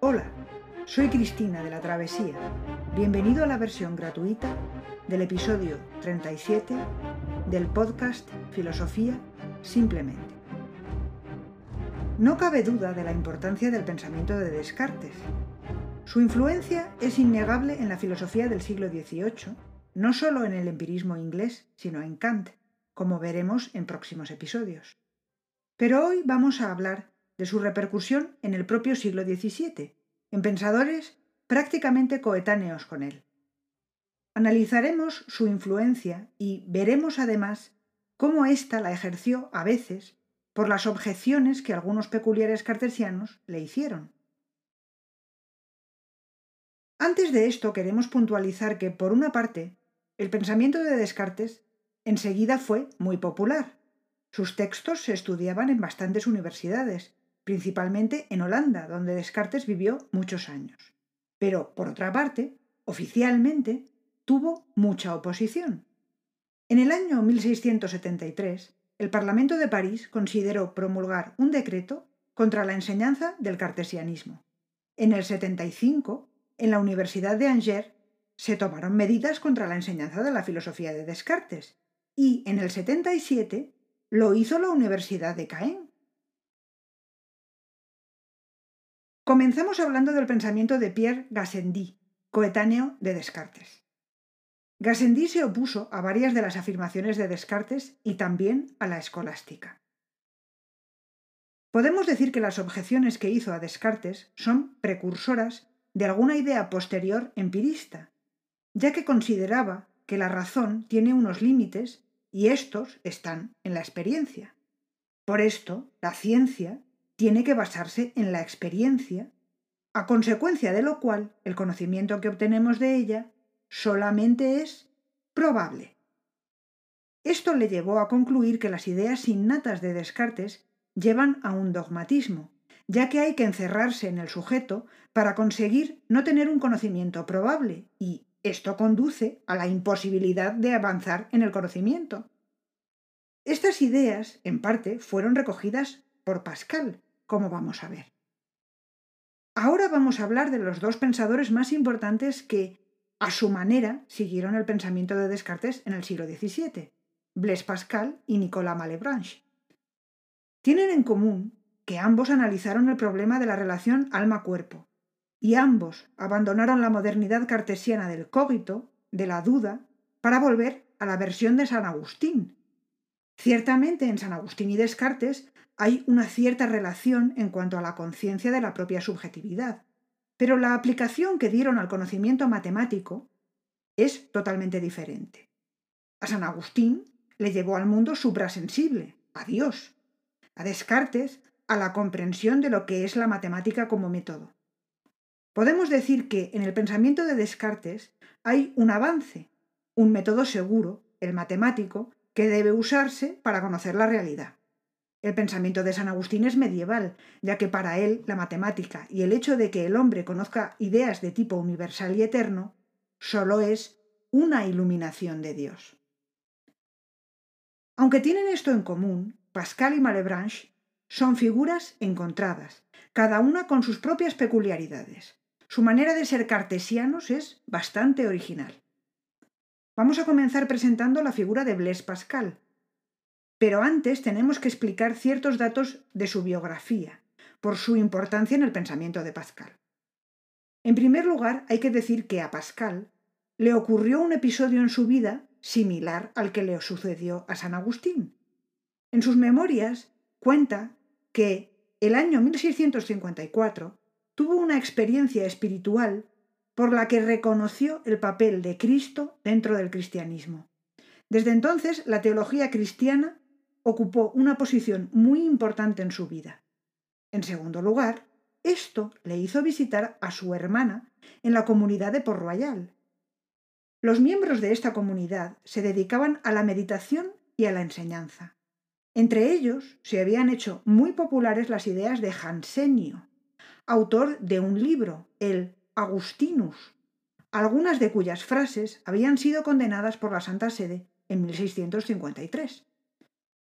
Hola, soy Cristina de la Travesía. Bienvenido a la versión gratuita del episodio 37 del podcast Filosofía Simplemente. No cabe duda de la importancia del pensamiento de Descartes. Su influencia es innegable en la filosofía del siglo XVIII, no solo en el empirismo inglés, sino en Kant, como veremos en próximos episodios. Pero hoy vamos a hablar de su repercusión en el propio siglo XVII, en pensadores prácticamente coetáneos con él. Analizaremos su influencia y veremos además cómo ésta la ejerció a veces por las objeciones que algunos peculiares cartesianos le hicieron. Antes de esto queremos puntualizar que, por una parte, el pensamiento de Descartes enseguida fue muy popular. Sus textos se estudiaban en bastantes universidades, principalmente en Holanda, donde Descartes vivió muchos años. Pero, por otra parte, oficialmente, tuvo mucha oposición. En el año 1673, el Parlamento de París consideró promulgar un decreto contra la enseñanza del cartesianismo. En el 75, en la Universidad de Angers, se tomaron medidas contra la enseñanza de la filosofía de Descartes, y en el 77 lo hizo la Universidad de Caen, Comenzamos hablando del pensamiento de Pierre Gassendi, coetáneo de Descartes. Gassendi se opuso a varias de las afirmaciones de Descartes y también a la escolástica. Podemos decir que las objeciones que hizo a Descartes son precursoras de alguna idea posterior empirista, ya que consideraba que la razón tiene unos límites y estos están en la experiencia. Por esto, la ciencia tiene que basarse en la experiencia, a consecuencia de lo cual el conocimiento que obtenemos de ella solamente es probable. Esto le llevó a concluir que las ideas innatas de Descartes llevan a un dogmatismo, ya que hay que encerrarse en el sujeto para conseguir no tener un conocimiento probable, y esto conduce a la imposibilidad de avanzar en el conocimiento. Estas ideas, en parte, fueron recogidas por Pascal, como vamos a ver. Ahora vamos a hablar de los dos pensadores más importantes que, a su manera, siguieron el pensamiento de Descartes en el siglo XVII, Blaise Pascal y Nicolas Malebranche. Tienen en común que ambos analizaron el problema de la relación alma-cuerpo, y ambos abandonaron la modernidad cartesiana del cogito, de la duda, para volver a la versión de San Agustín. Ciertamente en San Agustín y Descartes hay una cierta relación en cuanto a la conciencia de la propia subjetividad, pero la aplicación que dieron al conocimiento matemático es totalmente diferente. A San Agustín le llevó al mundo suprasensible, a Dios. A Descartes, a la comprensión de lo que es la matemática como método. Podemos decir que en el pensamiento de Descartes hay un avance, un método seguro, el matemático, que debe usarse para conocer la realidad. El pensamiento de San Agustín es medieval, ya que para él la matemática y el hecho de que el hombre conozca ideas de tipo universal y eterno solo es una iluminación de Dios. Aunque tienen esto en común, Pascal y Malebranche son figuras encontradas, cada una con sus propias peculiaridades. Su manera de ser cartesianos es bastante original. Vamos a comenzar presentando la figura de Blaise Pascal, pero antes tenemos que explicar ciertos datos de su biografía, por su importancia en el pensamiento de Pascal. En primer lugar, hay que decir que a Pascal le ocurrió un episodio en su vida similar al que le sucedió a San Agustín. En sus memorias cuenta que el año 1654 tuvo una experiencia espiritual por la que reconoció el papel de Cristo dentro del cristianismo. Desde entonces, la teología cristiana ocupó una posición muy importante en su vida. En segundo lugar, esto le hizo visitar a su hermana en la comunidad de Port Royal. Los miembros de esta comunidad se dedicaban a la meditación y a la enseñanza. Entre ellos se habían hecho muy populares las ideas de Jansenio, autor de un libro, el Agustinus, algunas de cuyas frases habían sido condenadas por la Santa Sede en 1653.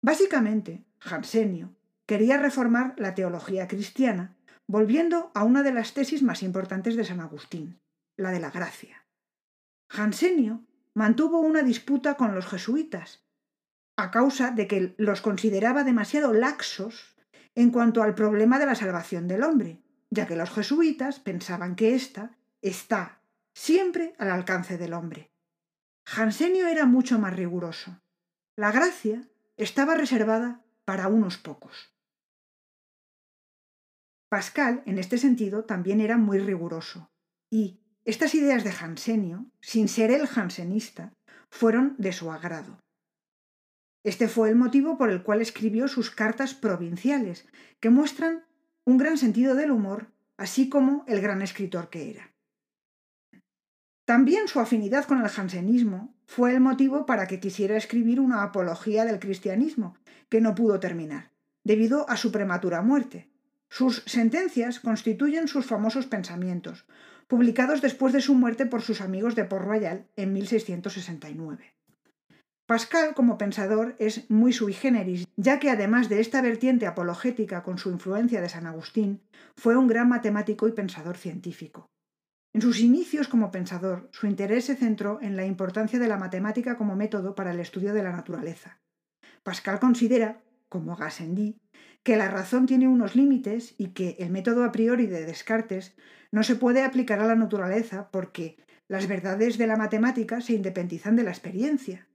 Básicamente, Jansenio quería reformar la teología cristiana volviendo a una de las tesis más importantes de San Agustín, la de la gracia. Jansenio mantuvo una disputa con los jesuitas, a causa de que los consideraba demasiado laxos en cuanto al problema de la salvación del hombre, ya que los jesuitas pensaban que ésta está siempre al alcance del hombre. Jansenio era mucho más riguroso. La gracia estaba reservada para unos pocos. Pascal, en este sentido, también era muy riguroso, y estas ideas de Jansenio, sin ser el jansenista, fueron de su agrado. Este fue el motivo por el cual escribió sus cartas provinciales, que muestran un gran sentido del humor, así como el gran escritor que era. También su afinidad con el jansenismo fue el motivo para que quisiera escribir una apología del cristianismo, que no pudo terminar, debido a su prematura muerte. Sus sentencias constituyen sus famosos pensamientos, publicados después de su muerte por sus amigos de Port Royal en 1669. Pascal, como pensador, es muy sui generis, ya que además de esta vertiente apologética con su influencia de San Agustín, fue un gran matemático y pensador científico. En sus inicios como pensador, su interés se centró en la importancia de la matemática como método para el estudio de la naturaleza. Pascal considera, como Gassendi, que la razón tiene unos límites y que el método a priori de Descartes no se puede aplicar a la naturaleza porque las verdades de la matemática se independizan de la experiencia.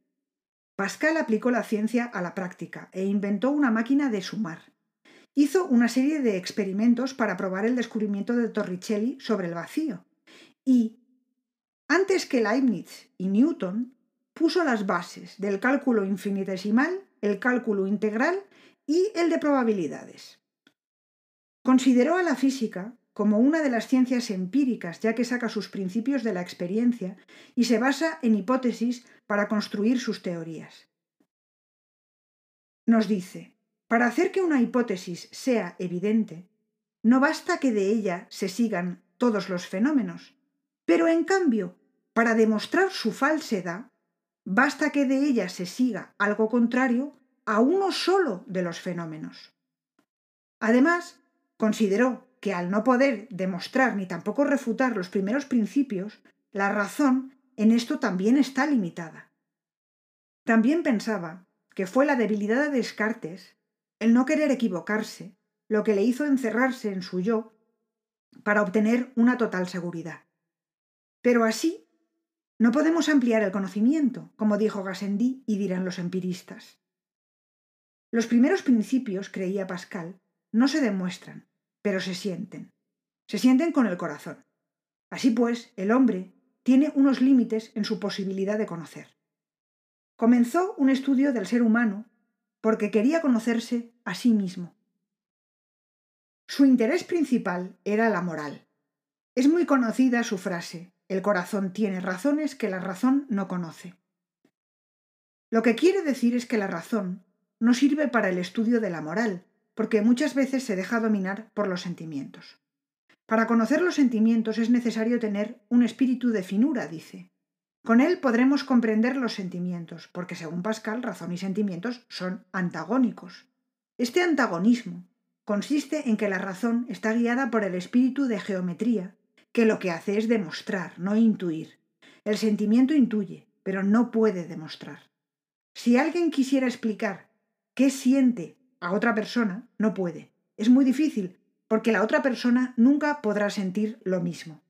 Pascal aplicó la ciencia a la práctica e inventó una máquina de sumar. Hizo una serie de experimentos para probar el descubrimiento de Torricelli sobre el vacío. Y, antes que Leibniz y Newton, puso las bases del cálculo infinitesimal, el cálculo integral y el de probabilidades. Consideró a la física como una de las ciencias empíricas, ya que saca sus principios de la experiencia y se basa en hipótesis para construir sus teorías. Nos dice, para hacer que una hipótesis sea evidente, no basta que de ella se sigan todos los fenómenos, pero en cambio, para demostrar su falsedad, basta que de ella se siga algo contrario a uno solo de los fenómenos. Además, consideró que al no poder demostrar ni tampoco refutar los primeros principios, la razón en esto también está limitada. También pensaba que fue la debilidad de Descartes, el no querer equivocarse, lo que le hizo encerrarse en su yo para obtener una total seguridad. Pero así no podemos ampliar el conocimiento, como dijo Gassendi y dirán los empiristas. Los primeros principios, creía Pascal, no se demuestran, pero se sienten. Se sienten con el corazón. Así pues, el hombre tiene unos límites en su posibilidad de conocer. Comenzó un estudio del ser humano porque quería conocerse a sí mismo. Su interés principal era la moral. Es muy conocida su frase, el corazón tiene razones que la razón no conoce. Lo que quiere decir es que la razón no sirve para el estudio de la moral, porque muchas veces se deja dominar por los sentimientos. Para conocer los sentimientos es necesario tener un espíritu de finura, dice. Con él podremos comprender los sentimientos, porque según Pascal, razón y sentimientos son antagónicos. Este antagonismo consiste en que la razón está guiada por el espíritu de geometría, que lo que hace es demostrar, no intuir. El sentimiento intuye, pero no puede demostrar. Si alguien quisiera explicar qué siente a otra persona, no puede. Es muy difícil, porque la otra persona nunca podrá sentir lo mismo.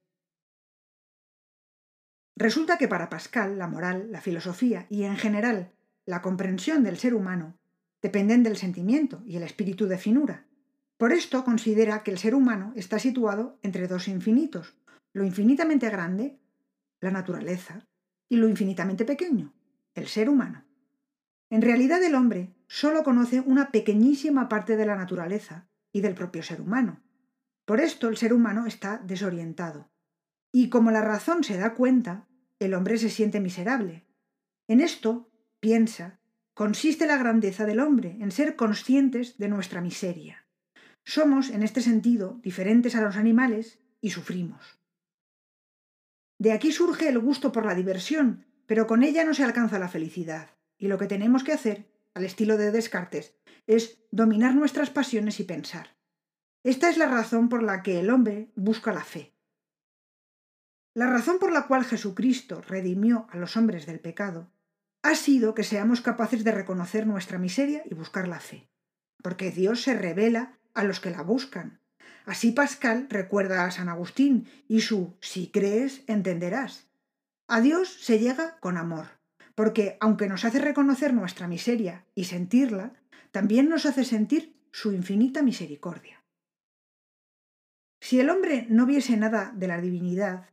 Resulta que para Pascal la moral, la filosofía y en general la comprensión del ser humano dependen del sentimiento y el espíritu de finura. Por esto considera que el ser humano está situado entre dos infinitos, lo infinitamente grande, la naturaleza, y lo infinitamente pequeño, el ser humano. En realidad el hombre solo conoce una pequeñísima parte de la naturaleza y del propio ser humano. Por esto el ser humano está desorientado. Y como la razón se da cuenta, el hombre se siente miserable. En esto, piensa, consiste la grandeza del hombre, en ser conscientes de nuestra miseria. Somos, en este sentido, diferentes a los animales y sufrimos. De aquí surge el gusto por la diversión, pero con ella no se alcanza la felicidad. Y lo que tenemos que hacer, al estilo de Descartes, es dominar nuestras pasiones y pensar. Esta es la razón por la que el hombre busca la fe. La razón por la cual Jesucristo redimió a los hombres del pecado ha sido que seamos capaces de reconocer nuestra miseria y buscar la fe, porque Dios se revela a los que la buscan. Así Pascal recuerda a San Agustín y su si crees, entenderás. A Dios se llega con amor, porque aunque nos hace reconocer nuestra miseria y sentirla, también nos hace sentir su infinita misericordia. Si el hombre no viese nada de la divinidad,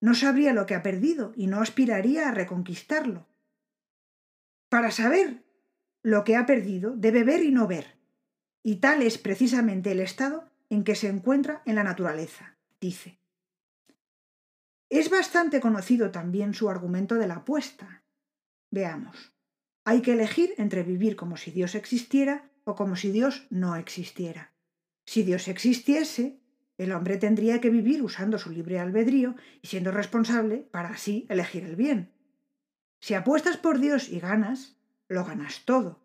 no sabría lo que ha perdido y no aspiraría a reconquistarlo. Para saber lo que ha perdido, debe ver y no ver, y tal es precisamente el estado en que se encuentra en la naturaleza, dice. Es bastante conocido también su argumento de la apuesta. Veamos. Hay que elegir entre vivir como si Dios existiera o como si Dios no existiera. Si Dios existiese, el hombre tendría que vivir usando su libre albedrío y siendo responsable para así elegir el bien. Si apuestas por Dios y ganas, lo ganas todo.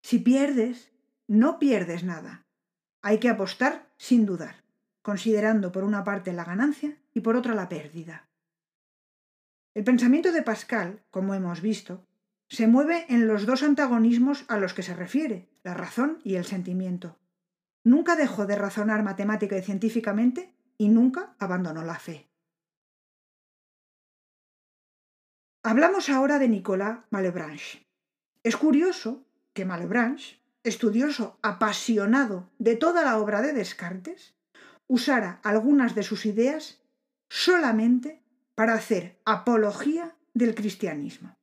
Si pierdes, no pierdes nada. Hay que apostar sin dudar, considerando por una parte la ganancia y por otra la pérdida. El pensamiento de Pascal, como hemos visto, se mueve en los dos antagonismos a los que se refiere, la razón y el sentimiento. Nunca dejó de razonar matemática y científicamente y nunca abandonó la fe. Hablamos ahora de Nicolas Malebranche. Es curioso que Malebranche, estudioso apasionado de toda la obra de Descartes, usara algunas de sus ideas solamente para hacer apología del cristianismo.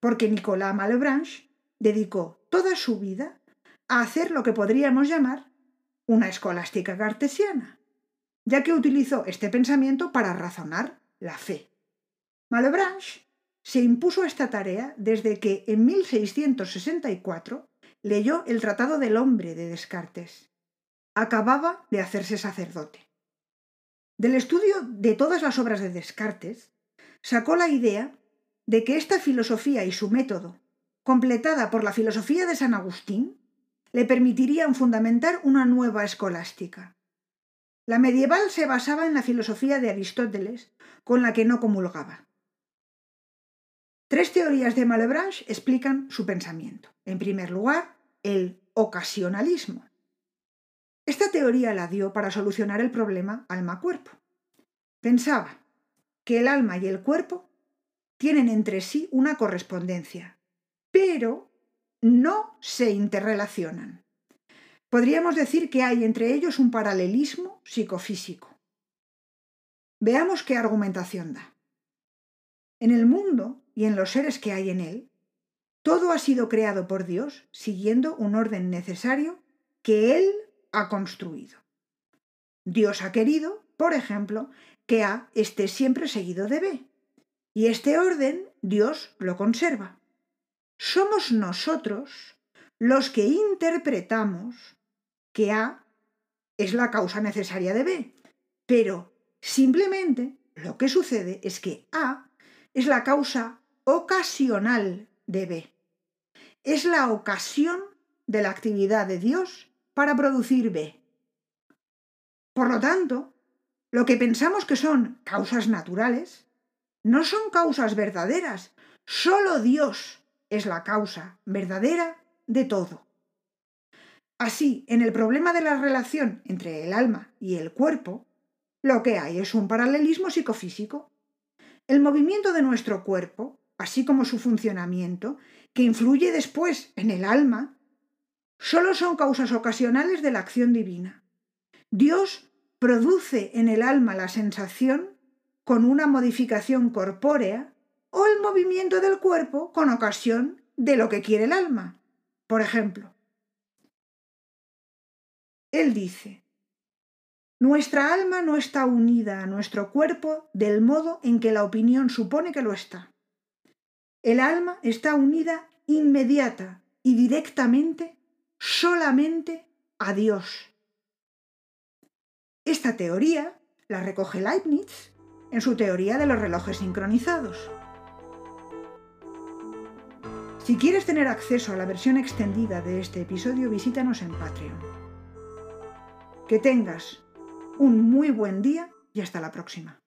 Porque Nicolas Malebranche dedicó toda su vida a hacer lo que podríamos llamar una escolástica cartesiana, ya que utilizó este pensamiento para razonar la fe. Malebranche se impuso esta tarea desde que en 1664 leyó el Tratado del Hombre de Descartes. Acababa de hacerse sacerdote. Del estudio de todas las obras de Descartes, sacó la idea de que esta filosofía y su método, completada por la filosofía de San Agustín, le permitirían fundamentar una nueva escolástica. La medieval se basaba en la filosofía de Aristóteles, con la que no comulgaba. Tres teorías de Malebranche explican su pensamiento. En primer lugar, el ocasionalismo. Esta teoría la dio para solucionar el problema alma-cuerpo. Pensaba que el alma y el cuerpo tienen entre sí una correspondencia, pero no se interrelacionan. Podríamos decir que hay entre ellos un paralelismo psicofísico. Veamos qué argumentación da. En el mundo y en los seres que hay en él, todo ha sido creado por Dios siguiendo un orden necesario que Él ha construido. Dios ha querido, por ejemplo, que A esté siempre seguido de B, y este orden Dios lo conserva somos nosotros los que interpretamos que A es la causa necesaria de B, pero simplemente lo que sucede es que A es la causa ocasional de B. Es la ocasión de la actividad de Dios para producir B. Por lo tanto, lo que pensamos que son causas naturales no son causas verdaderas. Solo Dios es la causa verdadera de todo. Así, en el problema de la relación entre el alma y el cuerpo, lo que hay es un paralelismo psicofísico. El movimiento de nuestro cuerpo, así como su funcionamiento, que influye después en el alma, solo son causas ocasionales de la acción divina. Dios produce en el alma la sensación con una modificación corpórea o el movimiento del cuerpo con ocasión de lo que quiere el alma. Por ejemplo, él dice, nuestra alma no está unida a nuestro cuerpo del modo en que la opinión supone que lo está. El alma está unida inmediata y directamente solamente a Dios. Esta teoría la recoge Leibniz en su teoría de los relojes sincronizados. Si quieres tener acceso a la versión extendida de este episodio, visítanos en Patreon. Que tengas un muy buen día y hasta la próxima.